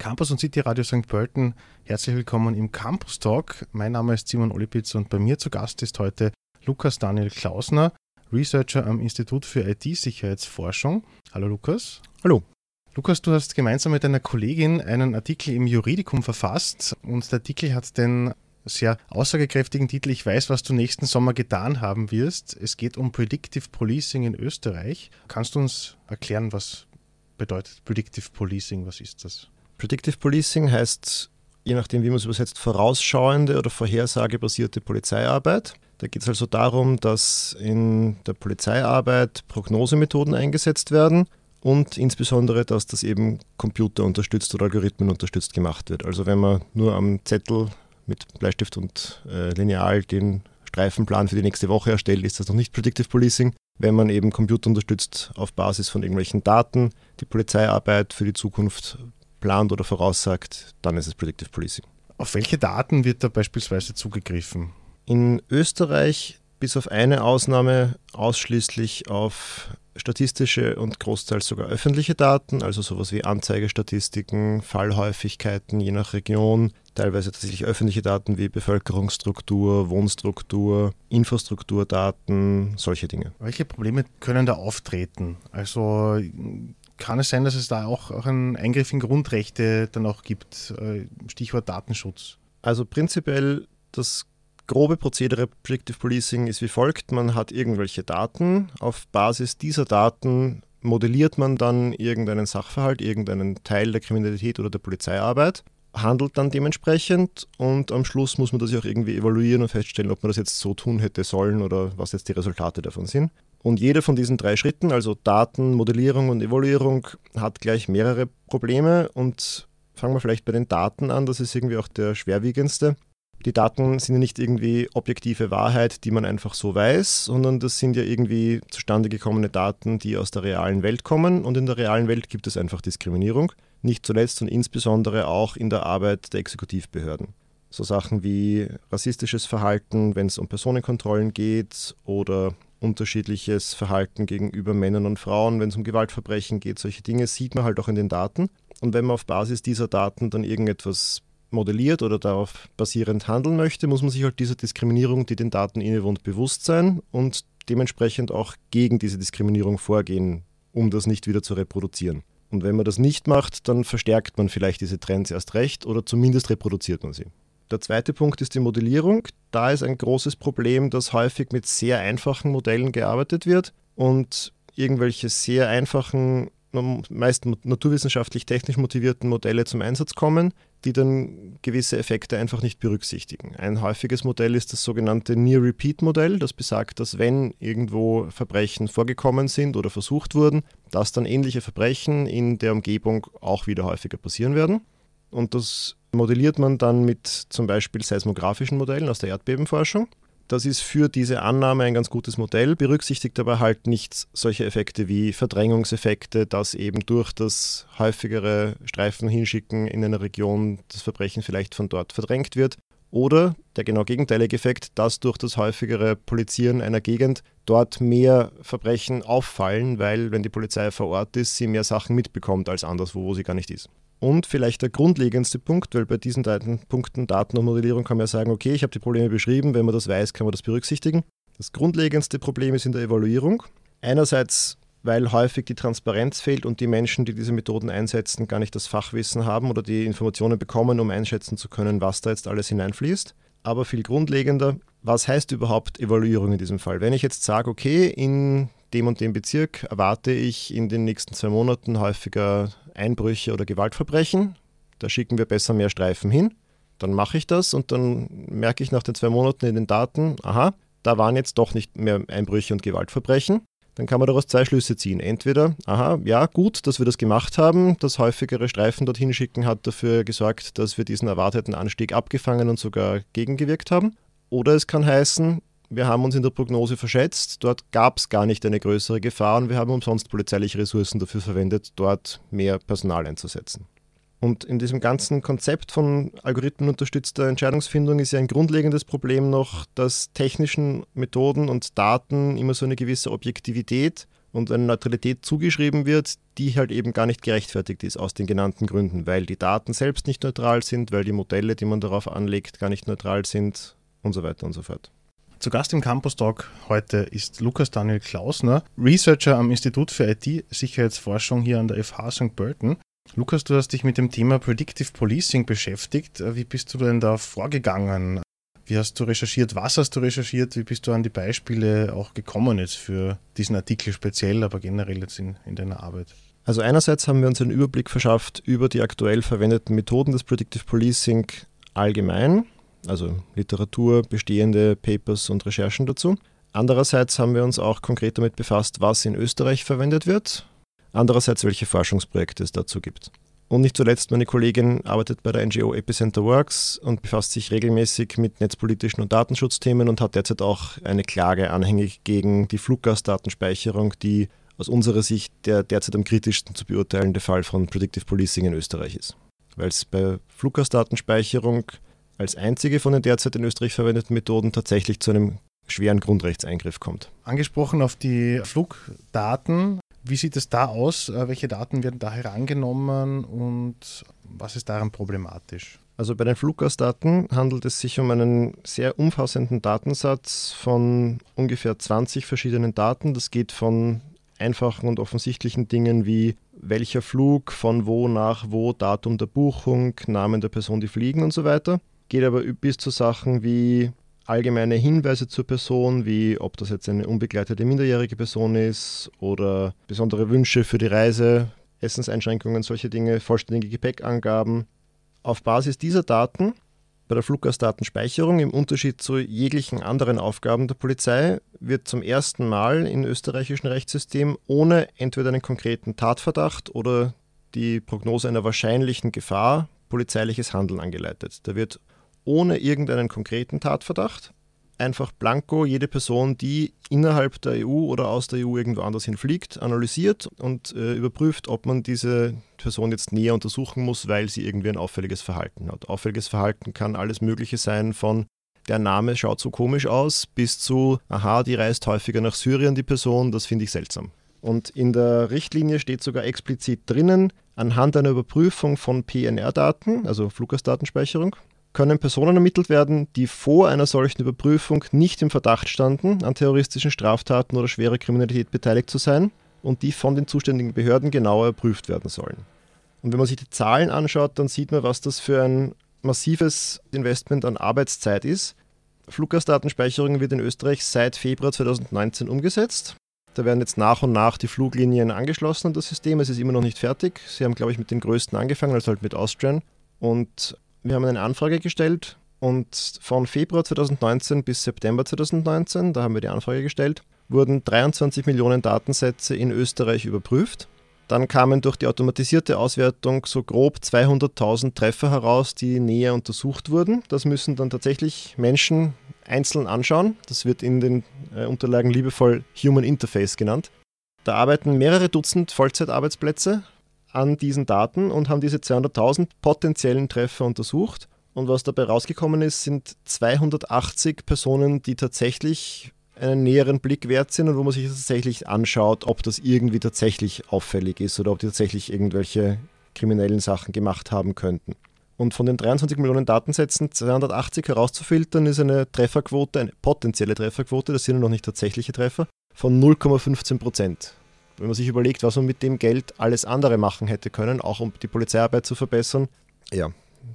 Campus und City Radio St. Pölten. Herzlich willkommen im Campus Talk. Mein Name ist Simon Olipitz und bei mir zu Gast ist heute Lukas Daniel Klausner, Researcher am Institut für IT-Sicherheitsforschung. Hallo Lukas. Hallo. Lukas, du hast gemeinsam mit deiner Kollegin einen Artikel im Juridikum verfasst und der Artikel hat den sehr aussagekräftigen Titel Ich weiß, was du nächsten Sommer getan haben wirst. Es geht um Predictive Policing in Österreich. Kannst du uns erklären, was bedeutet Predictive Policing? Was ist das? Predictive Policing heißt, je nachdem, wie man es übersetzt, vorausschauende oder vorhersagebasierte Polizeiarbeit. Da geht es also darum, dass in der Polizeiarbeit Prognosemethoden eingesetzt werden und insbesondere, dass das eben computerunterstützt oder algorithmenunterstützt gemacht wird. Also wenn man nur am Zettel mit Bleistift und äh, Lineal den Streifenplan für die nächste Woche erstellt, ist das noch nicht Predictive Policing. Wenn man eben computerunterstützt auf Basis von irgendwelchen Daten die Polizeiarbeit für die Zukunft plant oder voraussagt, dann ist es Predictive Policing. Auf welche Daten wird da beispielsweise zugegriffen? In Österreich bis auf eine Ausnahme ausschließlich auf statistische und großteils sogar öffentliche Daten, also sowas wie Anzeigestatistiken, Fallhäufigkeiten je nach Region, teilweise tatsächlich öffentliche Daten wie Bevölkerungsstruktur, Wohnstruktur, Infrastrukturdaten, solche Dinge. Welche Probleme können da auftreten? Also kann es sein, dass es da auch, auch einen Eingriff in Grundrechte dann auch gibt? Äh, Stichwort Datenschutz. Also prinzipiell das grobe Prozedere Predictive Policing ist wie folgt. Man hat irgendwelche Daten. Auf Basis dieser Daten modelliert man dann irgendeinen Sachverhalt, irgendeinen Teil der Kriminalität oder der Polizeiarbeit, handelt dann dementsprechend und am Schluss muss man das ja auch irgendwie evaluieren und feststellen, ob man das jetzt so tun hätte sollen oder was jetzt die Resultate davon sind. Und jeder von diesen drei Schritten, also Daten, Modellierung und Evaluierung, hat gleich mehrere Probleme. Und fangen wir vielleicht bei den Daten an, das ist irgendwie auch der schwerwiegendste. Die Daten sind ja nicht irgendwie objektive Wahrheit, die man einfach so weiß, sondern das sind ja irgendwie zustande gekommene Daten, die aus der realen Welt kommen. Und in der realen Welt gibt es einfach Diskriminierung, nicht zuletzt und insbesondere auch in der Arbeit der Exekutivbehörden. So Sachen wie rassistisches Verhalten, wenn es um Personenkontrollen geht oder unterschiedliches Verhalten gegenüber Männern und Frauen, wenn es um Gewaltverbrechen geht, solche Dinge sieht man halt auch in den Daten. Und wenn man auf Basis dieser Daten dann irgendetwas modelliert oder darauf basierend handeln möchte, muss man sich halt dieser Diskriminierung, die den Daten innewohnt, bewusst sein und dementsprechend auch gegen diese Diskriminierung vorgehen, um das nicht wieder zu reproduzieren. Und wenn man das nicht macht, dann verstärkt man vielleicht diese Trends erst recht oder zumindest reproduziert man sie. Der zweite Punkt ist die Modellierung. Da ist ein großes Problem, dass häufig mit sehr einfachen Modellen gearbeitet wird und irgendwelche sehr einfachen, meist naturwissenschaftlich technisch motivierten Modelle zum Einsatz kommen, die dann gewisse Effekte einfach nicht berücksichtigen. Ein häufiges Modell ist das sogenannte Near-Repeat-Modell, das besagt, dass wenn irgendwo Verbrechen vorgekommen sind oder versucht wurden, dass dann ähnliche Verbrechen in der Umgebung auch wieder häufiger passieren werden. Und das modelliert man dann mit zum Beispiel seismografischen Modellen aus der Erdbebenforschung. Das ist für diese Annahme ein ganz gutes Modell, berücksichtigt aber halt nicht solche Effekte wie Verdrängungseffekte, dass eben durch das häufigere Streifen hinschicken in einer Region das Verbrechen vielleicht von dort verdrängt wird. Oder der genau gegenteilige Effekt, dass durch das häufigere Polizieren einer Gegend dort mehr Verbrechen auffallen, weil wenn die Polizei vor Ort ist, sie mehr Sachen mitbekommt als anderswo, wo sie gar nicht ist. Und vielleicht der grundlegendste Punkt, weil bei diesen Punkten Daten und Modellierung kann man ja sagen, okay, ich habe die Probleme beschrieben, wenn man das weiß, kann man das berücksichtigen. Das grundlegendste Problem ist in der Evaluierung. Einerseits, weil häufig die Transparenz fehlt und die Menschen, die diese Methoden einsetzen, gar nicht das Fachwissen haben oder die Informationen bekommen, um einschätzen zu können, was da jetzt alles hineinfließt. Aber viel grundlegender, was heißt überhaupt Evaluierung in diesem Fall? Wenn ich jetzt sage, okay, in dem und dem Bezirk erwarte ich in den nächsten zwei Monaten häufiger Einbrüche oder Gewaltverbrechen. Da schicken wir besser mehr Streifen hin. Dann mache ich das und dann merke ich nach den zwei Monaten in den Daten, aha, da waren jetzt doch nicht mehr Einbrüche und Gewaltverbrechen. Dann kann man daraus zwei Schlüsse ziehen. Entweder, aha, ja, gut, dass wir das gemacht haben, das häufigere Streifen dorthin schicken hat dafür gesorgt, dass wir diesen erwarteten Anstieg abgefangen und sogar gegengewirkt haben. Oder es kann heißen, wir haben uns in der Prognose verschätzt, dort gab es gar nicht eine größere Gefahr und wir haben umsonst polizeiliche Ressourcen dafür verwendet, dort mehr Personal einzusetzen. Und in diesem ganzen Konzept von algorithmenunterstützter Entscheidungsfindung ist ja ein grundlegendes Problem noch, dass technischen Methoden und Daten immer so eine gewisse Objektivität und eine Neutralität zugeschrieben wird, die halt eben gar nicht gerechtfertigt ist aus den genannten Gründen, weil die Daten selbst nicht neutral sind, weil die Modelle, die man darauf anlegt, gar nicht neutral sind und so weiter und so fort. Zu Gast im Campus Talk heute ist Lukas Daniel Klausner, Researcher am Institut für IT-Sicherheitsforschung hier an der FH St. Pölten. Lukas, du hast dich mit dem Thema Predictive Policing beschäftigt. Wie bist du denn da vorgegangen? Wie hast du recherchiert? Was hast du recherchiert? Wie bist du an die Beispiele auch gekommen jetzt für diesen Artikel speziell, aber generell jetzt in, in deiner Arbeit? Also einerseits haben wir uns einen Überblick verschafft über die aktuell verwendeten Methoden des Predictive Policing allgemein also Literatur, bestehende Papers und Recherchen dazu. Andererseits haben wir uns auch konkret damit befasst, was in Österreich verwendet wird. Andererseits, welche Forschungsprojekte es dazu gibt. Und nicht zuletzt, meine Kollegin arbeitet bei der NGO Epicenter Works und befasst sich regelmäßig mit netzpolitischen und Datenschutzthemen und hat derzeit auch eine Klage anhängig gegen die Fluggastdatenspeicherung, die aus unserer Sicht der derzeit am kritischsten zu beurteilende Fall von Predictive Policing in Österreich ist. Weil es bei Fluggastdatenspeicherung als einzige von den derzeit in Österreich verwendeten Methoden tatsächlich zu einem schweren Grundrechtseingriff kommt. Angesprochen auf die Flugdaten, wie sieht es da aus? Äh, welche Daten werden da herangenommen und was ist daran problematisch? Also bei den Fluggastdaten handelt es sich um einen sehr umfassenden Datensatz von ungefähr 20 verschiedenen Daten. Das geht von einfachen und offensichtlichen Dingen wie welcher Flug, von wo nach wo, Datum der Buchung, Namen der Person, die fliegen und so weiter geht aber bis zu Sachen wie allgemeine Hinweise zur Person, wie ob das jetzt eine unbegleitete minderjährige Person ist oder besondere Wünsche für die Reise, Essenseinschränkungen, solche Dinge, vollständige Gepäckangaben. Auf Basis dieser Daten bei der Fluggastdatenspeicherung im Unterschied zu jeglichen anderen Aufgaben der Polizei wird zum ersten Mal im österreichischen Rechtssystem ohne entweder einen konkreten Tatverdacht oder die Prognose einer wahrscheinlichen Gefahr polizeiliches Handeln angeleitet. Da wird ohne irgendeinen konkreten Tatverdacht. Einfach blanko jede Person, die innerhalb der EU oder aus der EU irgendwo anders hinfliegt, analysiert und äh, überprüft, ob man diese Person jetzt näher untersuchen muss, weil sie irgendwie ein auffälliges Verhalten hat. Auffälliges Verhalten kann alles Mögliche sein, von der Name schaut so komisch aus, bis zu, aha, die reist häufiger nach Syrien, die Person, das finde ich seltsam. Und in der Richtlinie steht sogar explizit drinnen, anhand einer Überprüfung von PNR-Daten, also Fluggastdatenspeicherung, können Personen ermittelt werden, die vor einer solchen Überprüfung nicht im Verdacht standen, an terroristischen Straftaten oder schwerer Kriminalität beteiligt zu sein und die von den zuständigen Behörden genauer erprüft werden sollen. Und wenn man sich die Zahlen anschaut, dann sieht man, was das für ein massives Investment an Arbeitszeit ist. Fluggastdatenspeicherung wird in Österreich seit Februar 2019 umgesetzt. Da werden jetzt nach und nach die Fluglinien angeschlossen an das System. Es ist immer noch nicht fertig. Sie haben, glaube ich, mit den größten angefangen, also halt mit Austrian. Und wir haben eine Anfrage gestellt und von Februar 2019 bis September 2019, da haben wir die Anfrage gestellt, wurden 23 Millionen Datensätze in Österreich überprüft. Dann kamen durch die automatisierte Auswertung so grob 200.000 Treffer heraus, die näher untersucht wurden. Das müssen dann tatsächlich Menschen einzeln anschauen. Das wird in den äh, Unterlagen liebevoll Human Interface genannt. Da arbeiten mehrere Dutzend Vollzeitarbeitsplätze an diesen Daten und haben diese 200.000 potenziellen Treffer untersucht. Und was dabei rausgekommen ist, sind 280 Personen, die tatsächlich einen näheren Blick wert sind und wo man sich tatsächlich anschaut, ob das irgendwie tatsächlich auffällig ist oder ob die tatsächlich irgendwelche kriminellen Sachen gemacht haben könnten. Und von den 23 Millionen Datensätzen 280 herauszufiltern, ist eine Trefferquote, eine potenzielle Trefferquote, das sind ja noch nicht tatsächliche Treffer, von 0,15 Prozent wenn man sich überlegt, was man mit dem Geld alles andere machen hätte können, auch um die Polizeiarbeit zu verbessern, ja,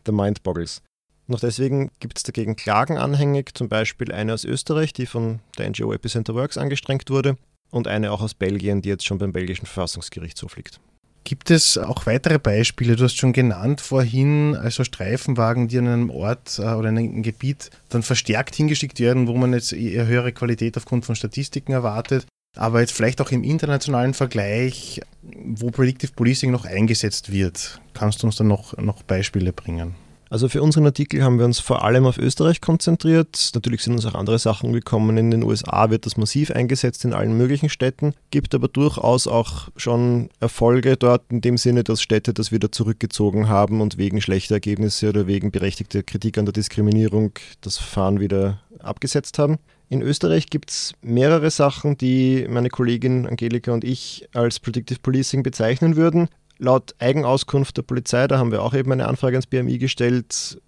the mind boggles. Noch deswegen gibt es dagegen Klagen anhängig, zum Beispiel eine aus Österreich, die von der NGO Epicenter Works angestrengt wurde, und eine auch aus Belgien, die jetzt schon beim belgischen Verfassungsgerichtshof liegt. Gibt es auch weitere Beispiele? Du hast schon genannt vorhin, also Streifenwagen, die an einem Ort äh, oder in einem Gebiet dann verstärkt hingeschickt werden, wo man jetzt eher höhere Qualität aufgrund von Statistiken erwartet aber jetzt vielleicht auch im internationalen Vergleich, wo Predictive Policing noch eingesetzt wird. Kannst du uns da noch, noch Beispiele bringen? Also für unseren Artikel haben wir uns vor allem auf Österreich konzentriert. Natürlich sind uns auch andere Sachen gekommen. In den USA wird das massiv eingesetzt in allen möglichen Städten, gibt aber durchaus auch schon Erfolge dort in dem Sinne, dass Städte das wieder zurückgezogen haben und wegen schlechter Ergebnisse oder wegen berechtigter Kritik an der Diskriminierung das Verfahren wieder abgesetzt haben. In Österreich gibt es mehrere Sachen, die meine Kollegin Angelika und ich als Predictive Policing bezeichnen würden. Laut Eigenauskunft der Polizei, da haben wir auch eben eine Anfrage ans BMI gestellt,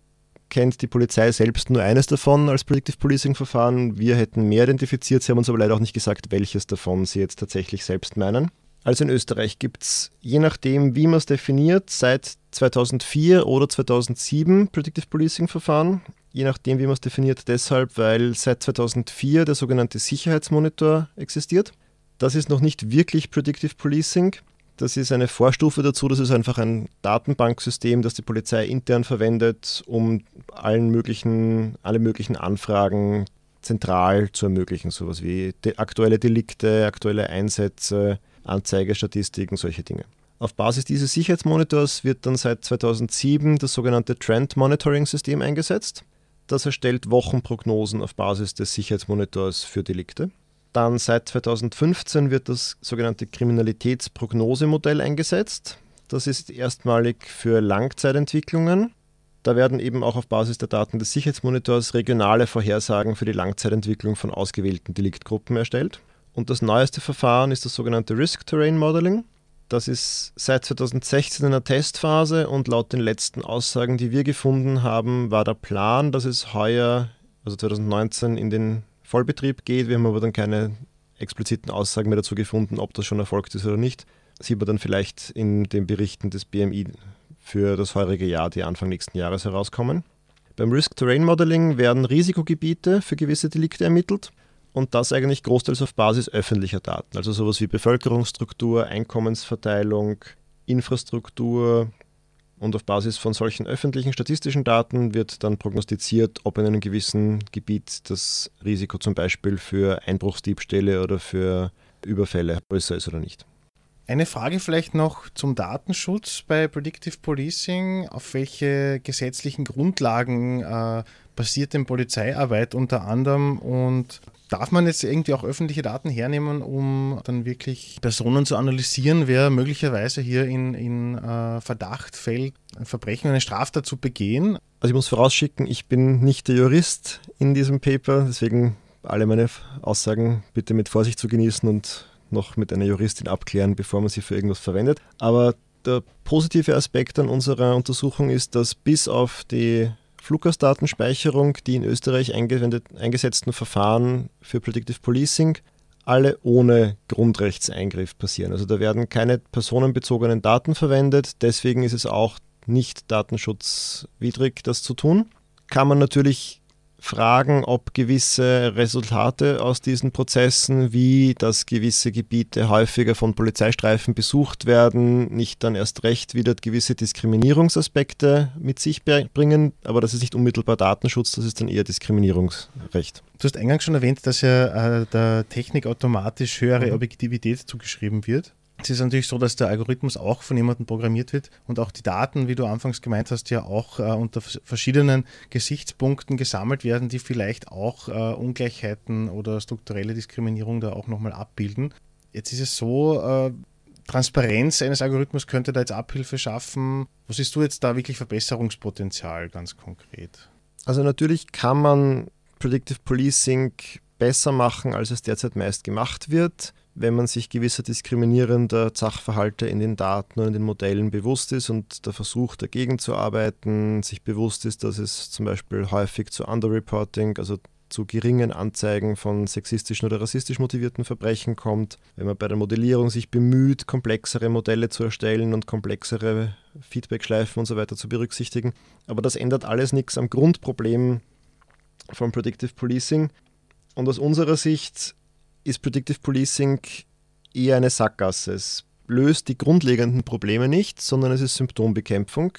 kennt die Polizei selbst nur eines davon als Predictive Policing Verfahren. Wir hätten mehr identifiziert, sie haben uns aber leider auch nicht gesagt, welches davon sie jetzt tatsächlich selbst meinen. Also in Österreich gibt es, je nachdem, wie man es definiert, seit 2004 oder 2007 Predictive Policing Verfahren. Je nachdem, wie man es definiert, deshalb, weil seit 2004 der sogenannte Sicherheitsmonitor existiert. Das ist noch nicht wirklich Predictive Policing. Das ist eine Vorstufe dazu. Das ist einfach ein Datenbanksystem, das die Polizei intern verwendet, um allen möglichen, alle möglichen Anfragen zentral zu ermöglichen. Sowas wie aktuelle Delikte, aktuelle Einsätze, Anzeigestatistiken, solche Dinge. Auf Basis dieses Sicherheitsmonitors wird dann seit 2007 das sogenannte Trend Monitoring System eingesetzt. Das erstellt Wochenprognosen auf Basis des Sicherheitsmonitors für Delikte. Dann seit 2015 wird das sogenannte Kriminalitätsprognosemodell eingesetzt. Das ist erstmalig für Langzeitentwicklungen. Da werden eben auch auf Basis der Daten des Sicherheitsmonitors regionale Vorhersagen für die Langzeitentwicklung von ausgewählten Deliktgruppen erstellt. Und das neueste Verfahren ist das sogenannte Risk Terrain Modeling. Das ist seit 2016 in der Testphase und laut den letzten Aussagen, die wir gefunden haben, war der Plan, dass es heuer, also 2019, in den Vollbetrieb geht. Wir haben aber dann keine expliziten Aussagen mehr dazu gefunden, ob das schon erfolgt ist oder nicht. Sieht man dann vielleicht in den Berichten des BMI für das heurige Jahr, die Anfang nächsten Jahres herauskommen. Beim Risk Terrain Modeling werden Risikogebiete für gewisse Delikte ermittelt und das eigentlich großteils auf Basis öffentlicher Daten, also sowas wie Bevölkerungsstruktur, Einkommensverteilung, Infrastruktur, und auf Basis von solchen öffentlichen statistischen Daten wird dann prognostiziert, ob in einem gewissen Gebiet das Risiko zum Beispiel für Einbruchsdiebstähle oder für Überfälle größer ist oder nicht. Eine Frage vielleicht noch zum Datenschutz bei Predictive Policing. Auf welche gesetzlichen Grundlagen äh, basiert denn Polizeiarbeit unter anderem und Darf man jetzt irgendwie auch öffentliche Daten hernehmen, um dann wirklich Personen zu analysieren, wer möglicherweise hier in, in äh, Verdacht fällt, ein Verbrechen, eine Straftat zu begehen? Also ich muss vorausschicken, ich bin nicht der Jurist in diesem Paper, deswegen alle meine Aussagen bitte mit Vorsicht zu genießen und noch mit einer Juristin abklären, bevor man sie für irgendwas verwendet. Aber der positive Aspekt an unserer Untersuchung ist, dass bis auf die Fluggastdatenspeicherung, die in Österreich eingesetzten Verfahren für Predictive Policing alle ohne Grundrechtseingriff passieren. Also da werden keine personenbezogenen Daten verwendet, deswegen ist es auch nicht datenschutzwidrig, das zu tun. Kann man natürlich fragen, ob gewisse Resultate aus diesen Prozessen, wie dass gewisse Gebiete häufiger von Polizeistreifen besucht werden, nicht dann erst recht wieder gewisse Diskriminierungsaspekte mit sich bringen. Aber das ist nicht unmittelbar Datenschutz, das ist dann eher Diskriminierungsrecht. Du hast eingangs schon erwähnt, dass ja äh, der Technik automatisch höhere mhm. Objektivität zugeschrieben wird. Es ist natürlich so, dass der Algorithmus auch von jemandem programmiert wird und auch die Daten, wie du anfangs gemeint hast, ja auch äh, unter verschiedenen Gesichtspunkten gesammelt werden, die vielleicht auch äh, Ungleichheiten oder strukturelle Diskriminierung da auch nochmal abbilden. Jetzt ist es so, äh, Transparenz eines Algorithmus könnte da jetzt Abhilfe schaffen. Wo siehst du jetzt da wirklich Verbesserungspotenzial ganz konkret? Also natürlich kann man Predictive Policing besser machen, als es derzeit meist gemacht wird wenn man sich gewisser diskriminierender Sachverhalte in den Daten und in den Modellen bewusst ist und der Versuch dagegen zu arbeiten, sich bewusst ist, dass es zum Beispiel häufig zu Underreporting, also zu geringen Anzeigen von sexistischen oder rassistisch motivierten Verbrechen kommt, wenn man bei der Modellierung sich bemüht, komplexere Modelle zu erstellen und komplexere Feedbackschleifen und so weiter zu berücksichtigen. Aber das ändert alles nichts am Grundproblem von Predictive Policing. Und aus unserer Sicht ist Predictive Policing eher eine Sackgasse. Es löst die grundlegenden Probleme nicht, sondern es ist Symptombekämpfung.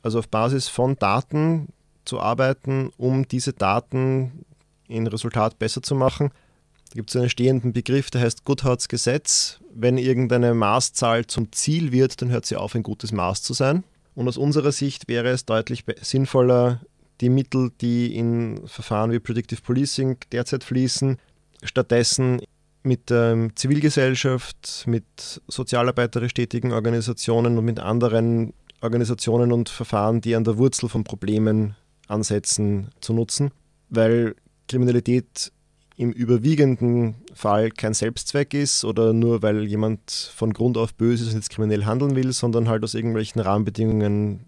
Also auf Basis von Daten zu arbeiten, um diese Daten in Resultat besser zu machen. Da gibt es einen stehenden Begriff, der heißt Goodharts Gesetz. Wenn irgendeine Maßzahl zum Ziel wird, dann hört sie auf, ein gutes Maß zu sein. Und aus unserer Sicht wäre es deutlich sinnvoller, die Mittel, die in Verfahren wie Predictive Policing derzeit fließen, stattdessen mit der Zivilgesellschaft, mit sozialarbeiterisch tätigen Organisationen und mit anderen Organisationen und Verfahren, die an der Wurzel von Problemen ansetzen, zu nutzen. Weil Kriminalität im überwiegenden Fall kein Selbstzweck ist oder nur weil jemand von Grund auf böse ist und jetzt kriminell handeln will, sondern halt aus irgendwelchen Rahmenbedingungen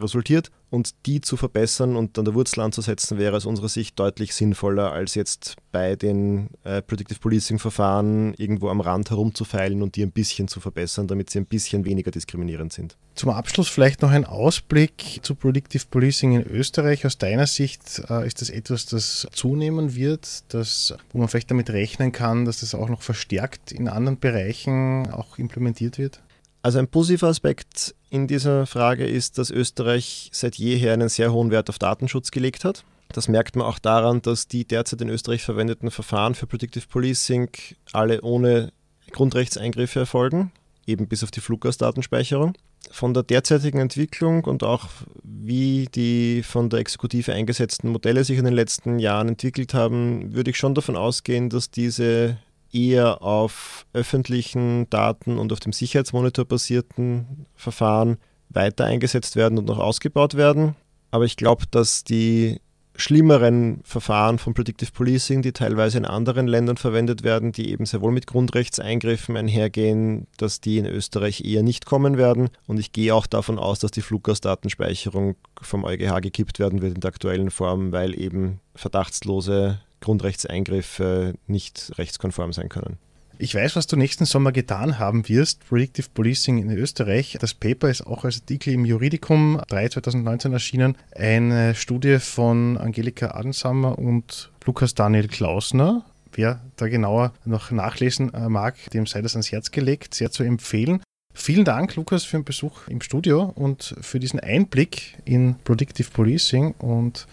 resultiert und die zu verbessern und an der Wurzel anzusetzen, wäre aus unserer Sicht deutlich sinnvoller, als jetzt bei den äh, Predictive Policing-Verfahren irgendwo am Rand herumzufeilen und die ein bisschen zu verbessern, damit sie ein bisschen weniger diskriminierend sind. Zum Abschluss vielleicht noch ein Ausblick zu Predictive Policing in Österreich. Aus deiner Sicht äh, ist das etwas, das zunehmen wird, das, wo man vielleicht damit rechnen kann, dass das auch noch verstärkt in anderen Bereichen auch implementiert wird? Also ein positiver Aspekt in dieser Frage ist, dass Österreich seit jeher einen sehr hohen Wert auf Datenschutz gelegt hat. Das merkt man auch daran, dass die derzeit in Österreich verwendeten Verfahren für Predictive Policing alle ohne Grundrechtseingriffe erfolgen, eben bis auf die Fluggastdatenspeicherung. Von der derzeitigen Entwicklung und auch wie die von der Exekutive eingesetzten Modelle sich in den letzten Jahren entwickelt haben, würde ich schon davon ausgehen, dass diese eher auf öffentlichen Daten und auf dem Sicherheitsmonitor basierten Verfahren weiter eingesetzt werden und noch ausgebaut werden. Aber ich glaube, dass die schlimmeren Verfahren von Predictive Policing, die teilweise in anderen Ländern verwendet werden, die eben sehr wohl mit Grundrechtseingriffen einhergehen, dass die in Österreich eher nicht kommen werden. Und ich gehe auch davon aus, dass die Fluggastdatenspeicherung vom EuGH gekippt werden wird in der aktuellen Form, weil eben verdachtslose Grundrechtseingriffe nicht rechtskonform sein können. Ich weiß, was du nächsten Sommer getan haben wirst. Predictive Policing in Österreich. Das Paper ist auch als Artikel im Juridikum 3 2019 erschienen. Eine Studie von Angelika Adensammer und Lukas Daniel Klausner. Wer da genauer noch nachlesen äh, mag, dem sei das ans Herz gelegt, sehr zu empfehlen. Vielen Dank, Lukas, für den Besuch im Studio und für diesen Einblick in Predictive Policing und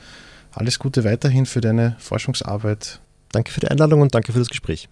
alles Gute weiterhin für deine Forschungsarbeit. Danke für die Einladung und danke für das Gespräch.